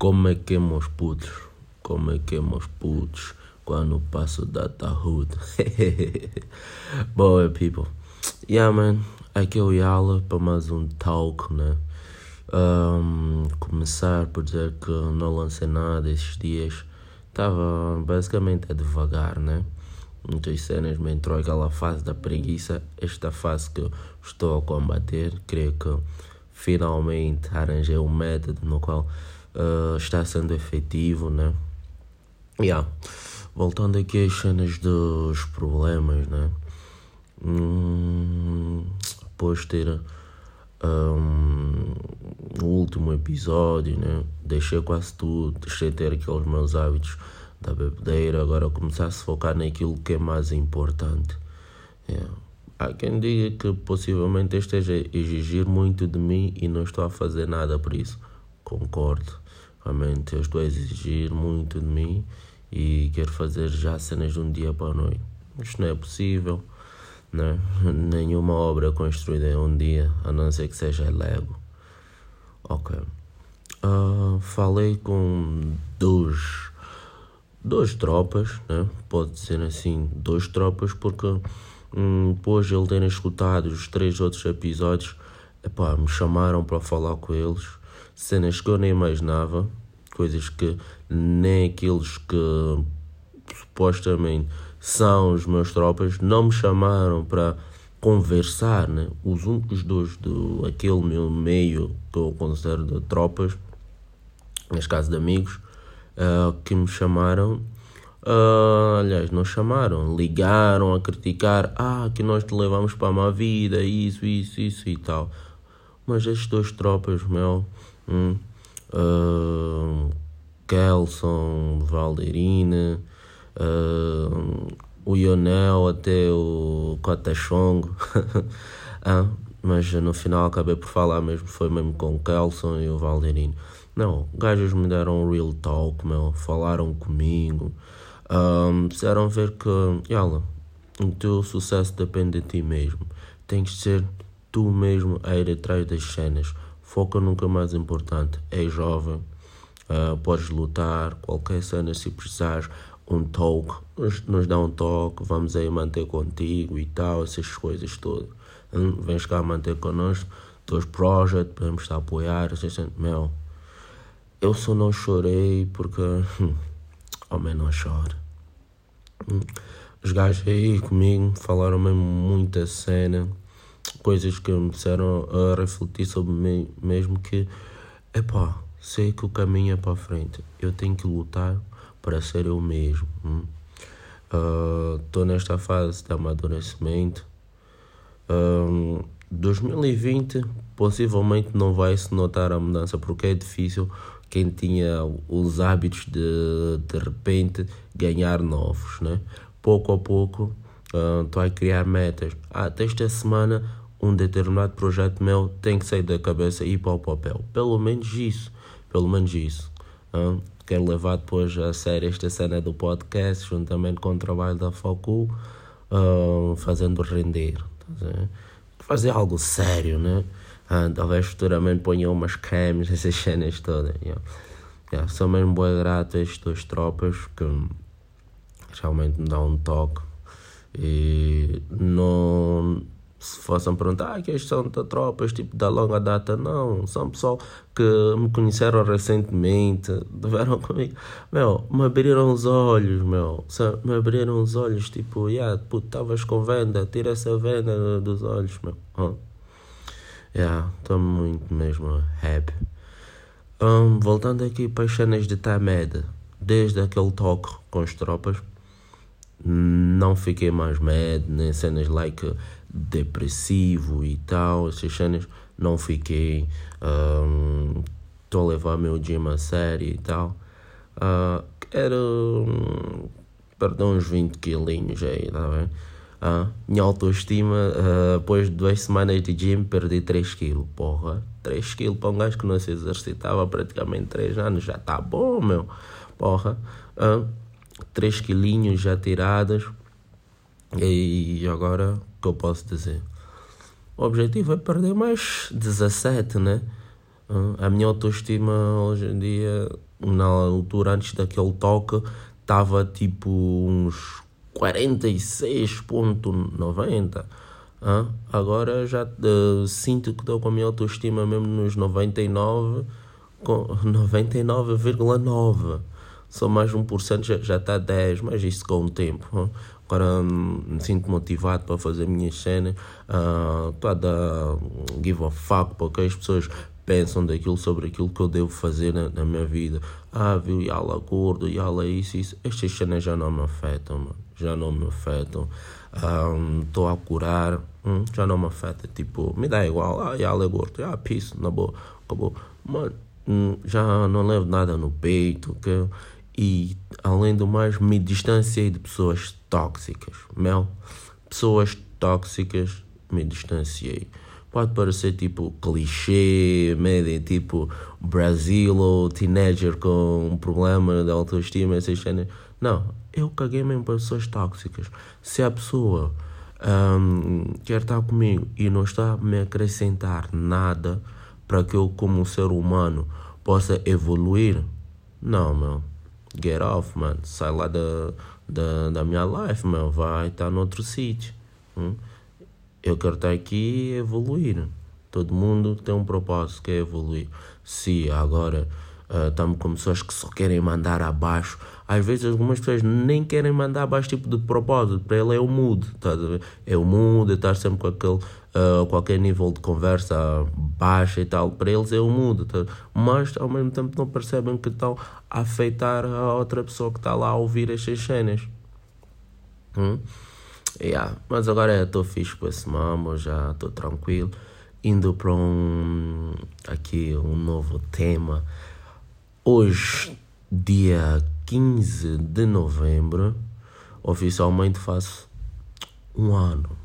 Como é que é, meus putos? Como é que é, meus putos? Quando passo data hood. Boa, people. Yeah, man. Aqui é o Yala para mais um talk, né? Um, começar por dizer que não lancei nada esses dias. Estava basicamente a devagar, né? Muitas cenas me entrou aquela fase da preguiça. Esta fase que estou a combater. Creio que finalmente arranjei um método no qual uh, está sendo efetivo, né? Yeah. Voltando aqui às cenas dos problemas, né? Hum, ter um, o último episódio, né? Deixei quase tudo, deixei de ter aqueles meus hábitos da bebedeira, agora começar a se focar naquilo que é mais importante. Yeah. Há quem diga que possivelmente esteja a exigir muito de mim e não estou a fazer nada por isso. Concordo. Realmente eu estou a exigir muito de mim e quero fazer já cenas de um dia para a noite. Isto não é possível. Né? Nenhuma obra construída em um dia, a não ser que seja Lego. Ok. Uh, falei com dois, duas tropas, né? pode dizer assim, duas tropas, porque hum, depois de ele terem escutado os três outros episódios, epá, me chamaram para falar com eles, cenas que eu nem imaginava, coisas que nem aqueles que supostamente são os meus tropas não me chamaram para conversar, né? Os únicos dois do aquele meu meio que eu considero de tropas, neste caso de amigos, uh, que me chamaram Uh, aliás, não chamaram, ligaram a criticar, ah, que nós te levamos para a má vida, isso, isso, isso e tal. Mas estes dois tropas, meu, hum, uh, Kelson, Valderina, uh, o Ionel até o Cotachongo, ah, mas no final acabei por falar mesmo, foi mesmo com o Kelson e o Valderino. Não, gajos me deram um real talk, meu, falaram comigo, um, ver que, yala, o teu sucesso depende de ti mesmo. Tens de ser tu mesmo a ir atrás das cenas. Foca nunca mais importante. És jovem, uh, podes lutar, qualquer cena se precisares. Um talk, nos, nos dá um toque, vamos aí manter contigo e tal, essas coisas todas. Hum, vens cá manter connosco, teus projetos, podemos a apoiar. Assim, meu, eu só não chorei porque. Hum, homem não chora. Hum. Os gajos aí comigo falaram mesmo muita cena, coisas que me disseram a refletir sobre mim mesmo que, epá, sei que o caminho é para frente, eu tenho que lutar para ser eu mesmo. Estou uh, nesta fase de amadurecimento. Uh, 2020 possivelmente não vai se notar a mudança porque é difícil quem tinha os hábitos de de repente ganhar novos, né? Pouco a pouco estou uh, a criar metas. Ah, esta semana um determinado projeto meu tem que sair da cabeça e ir para o papel. Pelo menos isso, pelo menos isso. Uh, quero levar depois a sério esta cena do podcast juntamente com o trabalho da Focu, fazendo render. Tá Fazer algo sério, né? Ah, talvez futuramente ponha umas cremes, essas cenas todas. Yeah. Yeah, sou mesmo boa grato a estes dois tropas que realmente me dão um toque. E não. Se fossem perguntar ah, que estes são de tropas tipo da longa data, não. São pessoal que me conheceram recentemente, tiveram comigo. Meu, me abriram os olhos, meu. Me abriram os olhos, tipo, yeah, puto, estavas com venda, tira essa venda dos olhos, meu. Huh? Yeah, estou muito mesmo happy. Um, voltando aqui para as cenas de Tamed, desde aquele toque com as tropas, não fiquei mais mad, nem cenas like depressivo e tal, essas cenas não fiquei. Estou um, a levar meu gym a sério e tal. Uh, era, um, perdão, uns 20 quilinhos aí, tá bem? Uh, minha autoestima, uh, depois de duas semanas de gym, perdi 3 quilos. Porra, 3 quilos para um gajo que não se exercitava praticamente 3 anos, já tá bom, meu. Porra, uh, 3 quilinhos já tirados. E agora, o que eu posso dizer? O objetivo é perder mais 17, né? Uh, a minha autoestima hoje em dia na altura antes daquele toque estava tipo uns 46.90. Ah, agora já uh, sinto que estou com a minha autoestima mesmo nos 99, com 99,9. Só mais 1% já, já está 10, mas isso com o tempo. Ah. Agora me sinto motivado para fazer minhas cenas. Estou uh, a dar give a fuck porque as pessoas pensam daquilo sobre aquilo que eu devo fazer na, na minha vida. Ah, viu, Yala gordo, Yala isso, isso. Estas cenas já não me afetam, mano. Já não me afetam. Estou um, a curar, hum, já não me afeta. Tipo, me dá igual. Ah, Yala é gordo. Ah, peace, na boa, acabou. Mano, hum, já não levo nada no peito. Okay? E, além do mais, me distanciei de pessoas tóxicas. Mel, pessoas tóxicas, me distanciei pode parecer tipo clichê, média, tipo Brasil ou teenager com um problema de autoestima, essas cenas. Não, eu caguei mesmo para pessoas tóxicas. Se a pessoa um, quer estar comigo e não está a me acrescentar nada para que eu, como ser humano, possa evoluir, não, meu. Get off, man. Sai lá da, da, da minha life, meu. Vai estar noutro sítio. Hum? eu quero estar aqui e evoluir. Todo mundo tem um propósito que é evoluir. Se agora uh, estamos com pessoas que só querem mandar abaixo, às vezes algumas pessoas nem querem mandar abaixo tipo de propósito. Para ele é o mood, tá É o mood, é estar sempre com aquele uh, qualquer nível de conversa baixa e tal. Para eles é o mood, tá? mas ao mesmo tempo não percebem que estão a afetar a outra pessoa que está lá a ouvir estas cenas. Hum? Yeah, mas agora estou fixe com esse mambo, já estou tranquilo. Indo para um aqui um novo tema. Hoje, dia 15 de novembro, oficialmente faço um ano.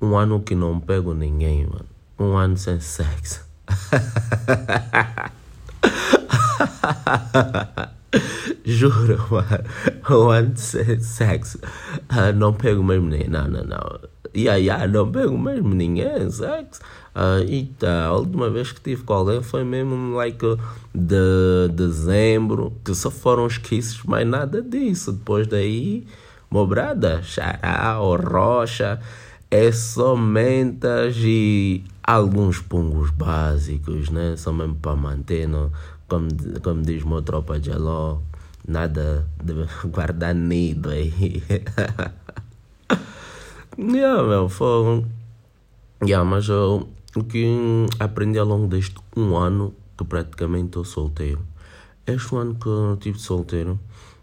Um ano que não pego ninguém, mano. Um ano sem sexo. Juro, mano. One sexo. Uh, não pego mesmo ninguém. Não, não, não. Yeah, yeah, não pego mesmo ninguém. Sexo. Uh, e tá, a última vez que tive com alguém foi mesmo like de dezembro, que só foram os kisses, mas nada disso. Depois daí, mobrada, ou rocha, é somente e alguns pungos básicos, né? Só mesmo para manter, não? como, como diz uma tropa de alô, nada de guardar nido aí. yeah, meu, foi. Yeah, mas eu, o que aprendi ao longo deste um ano que praticamente estou solteiro. Este ano que eu estive solteiro,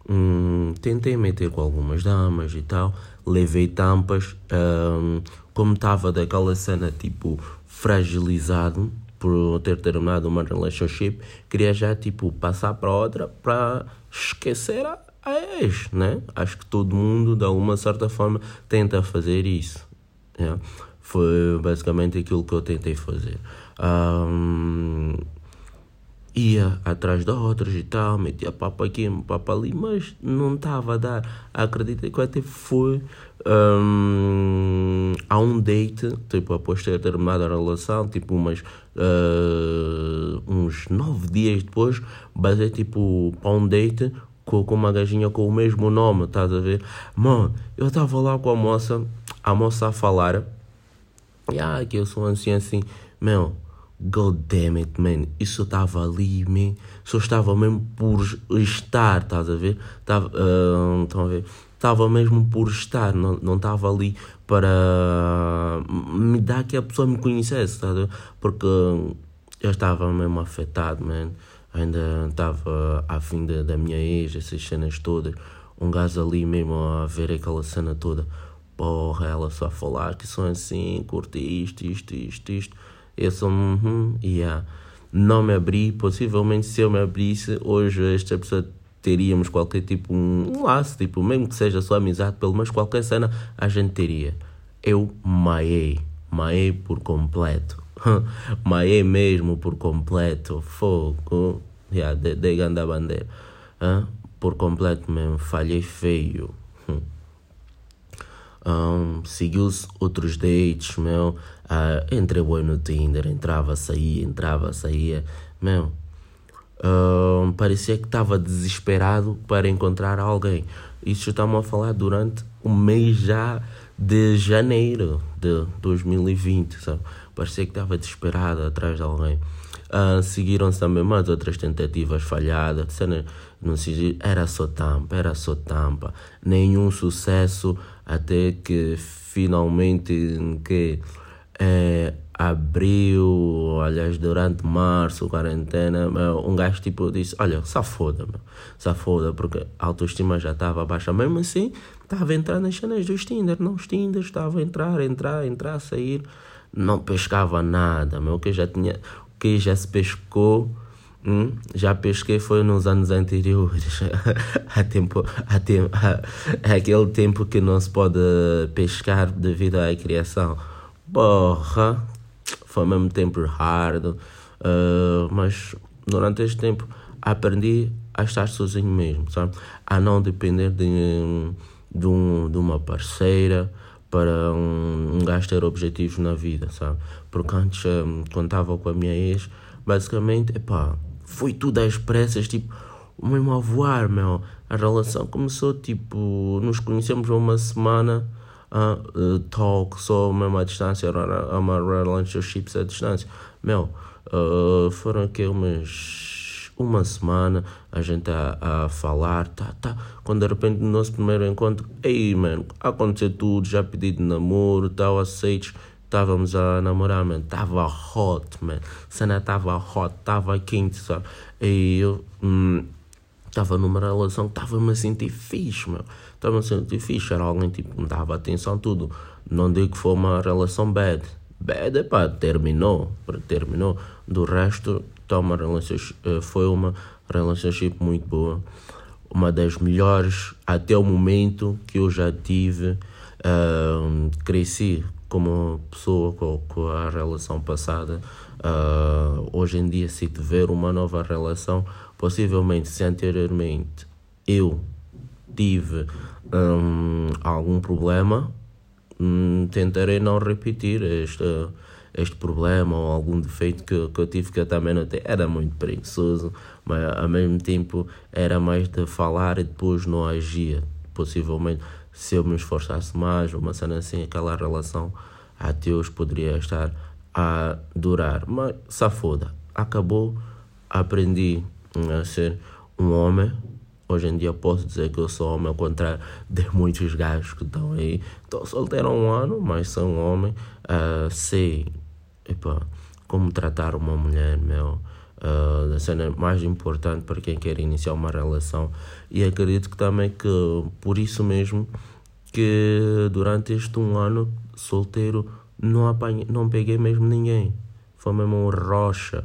hum, tentei meter com algumas damas e tal, levei tampas, hum, como estava daquela cena tipo fragilizado, por ter terminado uma relationship, queria já tipo passar para outra para esquecer a, ex, né? Acho que todo mundo de alguma certa forma tenta fazer isso. Yeah. Foi basicamente aquilo que eu tentei fazer. Um, ia atrás de outras e tal, metia papo aqui, papo ali, mas não estava a dar. Acredito que até foi um, a um date, tipo, após ter terminado a relação, tipo, umas, uh, uns nove dias depois, basei, tipo, para um date com, com uma gajinha com o mesmo nome, estás a ver? Mano, eu estava lá com a moça, a moça a falar, e ah, que eu sou assim, assim, meu, God damn it, man. Isso estava ali, man. Só estava mesmo por estar, estás a ver? Estava, uh, estão a ver? Estava mesmo por estar, não, não estava ali para me dar que a pessoa me conhecesse, estás a ver? Porque eu estava mesmo afetado, man. Ainda estava à fim da, minha ex, essas cenas todas. Um gajo ali mesmo a ver aquela cena toda. Porra, ela só a falar que são assim, curte isto, isto, isto, isto. Eu sou, uhum, yeah. Não me abri, possivelmente se eu me abrisse, hoje esta pessoa teríamos qualquer tipo, um laço, tipo, mesmo que seja só amizade, pelo menos qualquer cena a gente teria. Eu maiei, maiei por completo. maiei mesmo por completo. Fogo. Yeah, de, de a bandeira. Huh? Por completo mesmo, falhei feio. Um, Seguiu-se outros dates, meu. Uh, entrei boi no Tinder, entrava, saía, entrava, saía. Meu, Uh, parecia que estava desesperado para encontrar alguém. Isso estamos a falar durante o mês já de janeiro de 2020, sabe? Parecia que estava desesperado atrás de alguém. Uh, Seguiram-se também mais outras tentativas falhadas. Cena, não se era só tampa, era só tampa. Nenhum sucesso até que finalmente que é, aliás, durante março, quarentena, um gajo tipo disse, olha, safoda, meu, safoda, porque a autoestima já estava baixa. Mesmo assim, estava a entrar nas cenas dos Tinder, não os Tinder, estava a entrar, entrar, entrar, sair, não pescava nada, meu, que já tinha, que já se pescou, hum, já pesquei foi nos anos anteriores, há tempo, há tempo, há, aquele tempo que não se pode pescar devido à criação. Porra, foi mesmo tempo hard, uh, mas durante este tempo aprendi a estar sozinho mesmo, sabe? A não depender de, de, um, de uma parceira para um, um gajo ter objetivos na vida, sabe? Porque antes, um, quando estava com a minha ex, basicamente, epá, foi tudo às pressas, tipo, mesmo a voar, meu. A relação começou, tipo, nos conhecemos uma semana uh, talk só mesmo à distância, era uma relationships à distância. Meu, uh, foram aqui umas uma semana a gente a, a falar, tá, tá. Quando de repente no nosso primeiro encontro, ei, mano, aconteceu tudo, já pedi de namoro, tal, aceites. Estávamos a namorar, mano. Tava hot, man. Cena tava hot, tava quente, sabe? E eu. Hum, Estava numa relação que estava-me a sentir fixe, meu. Estava-me a sentir fixe. Era alguém tipo me dava atenção, tudo. Não digo que foi uma relação bad. Bad, é pá, terminou. Terminou. Do resto, tá uma eh, foi uma relationship muito boa. Uma das melhores até o momento que eu já tive. Uh, cresci como pessoa com, com a relação passada. Uh, hoje em dia, se tiver uma nova relação, Possivelmente, se anteriormente eu tive um, algum problema, um, tentarei não repetir este, este problema ou algum defeito que, que eu tive que eu também não tenho. Era muito preguiçoso, mas ao mesmo tempo era mais de falar e depois não agia. Possivelmente, se eu me esforçasse mais, uma cena assim, aquela relação a Deus poderia estar a durar. Mas safoda, acabou, aprendi a ser um homem. Hoje em dia posso dizer que eu sou homem, ao contrário de muitos gajos que estão aí. Estou solteiro há um ano, mas sou um homem. Uh, sei como tratar uma mulher, meu. Uh, a cena mais importante para quem quer iniciar uma relação. E acredito que também que por isso mesmo que durante este um ano solteiro não apanhei, não peguei mesmo ninguém. Foi mesmo um rocha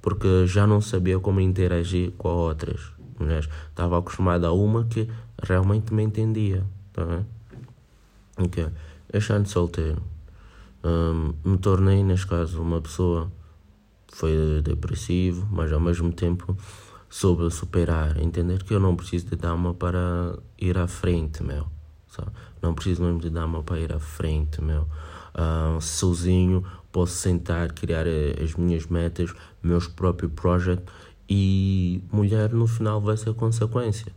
porque já não sabia como interagir com outras mulheres. Estava acostumado a uma que realmente me entendia. Tá bem? Ok. Este ano solteiro. Me tornei, neste caso, uma pessoa foi depressivo, mas ao mesmo tempo soube superar, entender que eu não preciso de dama para ir à frente, meu. Sabe? Não preciso mesmo de dama para ir à frente, meu. Sozinho posso sentar, criar eh, as minhas metas, meus próprios projetos e mulher no final vai ser consequência.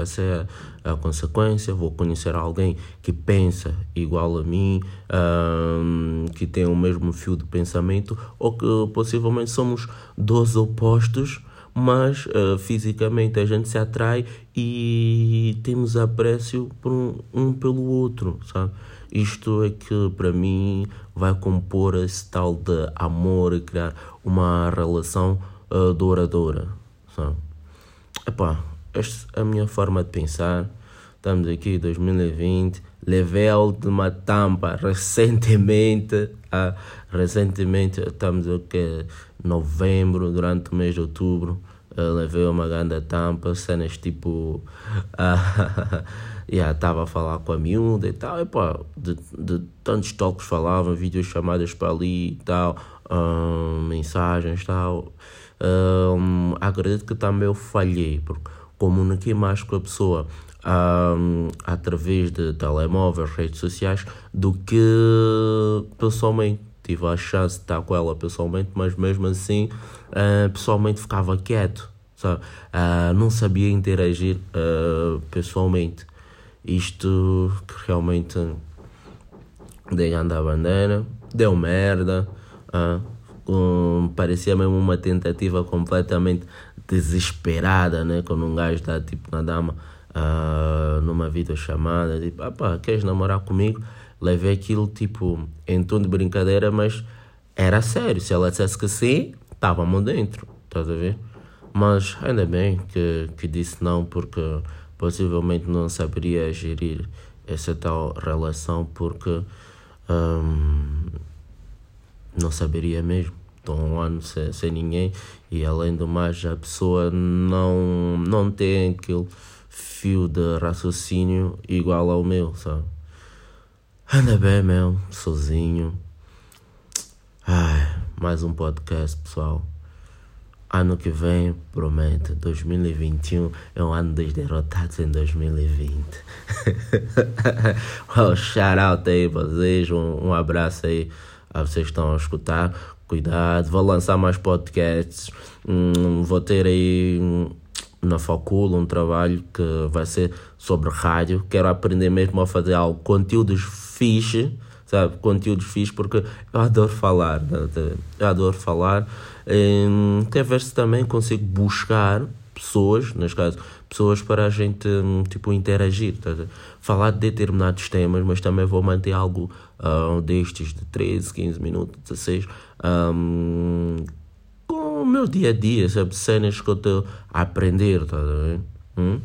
Vai ser a, a consequência. Vou conhecer alguém que pensa igual a mim, um, que tem o mesmo fio de pensamento, ou que possivelmente somos dois opostos, mas uh, fisicamente a gente se atrai e temos apreço por um, um pelo outro, sabe? Isto é que para mim vai compor esse tal de amor e criar uma relação uh, douradora. Sabe? Epá, esta é a minha forma de pensar. Estamos aqui em 2020. Levei a última tampa recentemente. Ah, recentemente, estamos aqui novembro, durante o mês de outubro. Uh, levei uma grande tampa, cenas tipo. Uh, yeah, estava a falar com a miúda e tal, e pá, de, de tantos toques falavam, vídeos chamadas para ali e tal, um, mensagens e tal. Um, acredito que também eu falhei, porque comuniquei mais com a pessoa um, através de telemóveis, redes sociais, do que pessoalmente. tive a chance de estar com ela pessoalmente, mas mesmo assim, uh, pessoalmente ficava quieto, sabe? Uh, não sabia interagir uh, pessoalmente. Isto realmente dei a bandeira, deu merda, um, parecia mesmo uma tentativa completamente desesperada, né? Quando um gajo está tipo na dama uh, numa videochamada, tipo, ah pá, queres namorar comigo? Levei aquilo tipo em tom de brincadeira, mas era sério. Se ela dissesse que sim, estávamos dentro, estás a ver? Mas ainda bem que, que disse não, porque possivelmente não saberia gerir essa tal relação, porque um, não saberia mesmo. Estou um ano sem, sem ninguém e além do mais a pessoa não, não tem aquele fio de raciocínio igual ao meu, sabe? Anda bem, meu, sozinho. Ai, mais um podcast, pessoal. Ano que vem, promete, 2021 é um ano dos derrotados em 2020. well, shout out aí vocês, um, um abraço aí a vocês que estão a escutar. Cuidado, vou lançar mais podcasts. Hum, vou ter aí hum, na facul um trabalho que vai ser sobre rádio. Quero aprender mesmo a fazer algo, conteúdos fixe, sabe? Conteúdos fixe, porque eu adoro falar, né? eu adoro falar. Hum, quero ver se também consigo buscar pessoas, neste caso, pessoas para a gente hum, tipo interagir, tá? falar de determinados temas, mas também vou manter algo uh, destes de 13, 15 minutos, 16, um, com o meu dia a dia, sabe? Cenas que eu estou a aprender, tá vendo? Hum?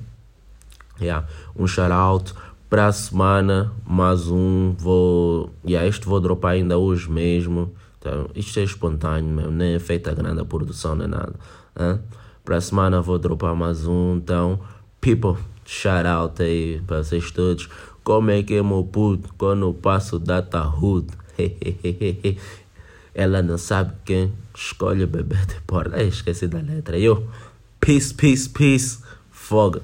Yeah. Um shout out para a semana, mais um. Vou. Yeah, este vou dropar ainda hoje mesmo. Então, isto é espontâneo mesmo, nem é feita grande a produção nem nada. Hein? Para a semana vou dropar mais um. Então, people, shout out aí para vocês todos. Como é que é meu puto quando passo data hood? Ela não sabe quem escolhe o bebê de porta. esqueci da letra. Eu, peace, peace, peace. Foga.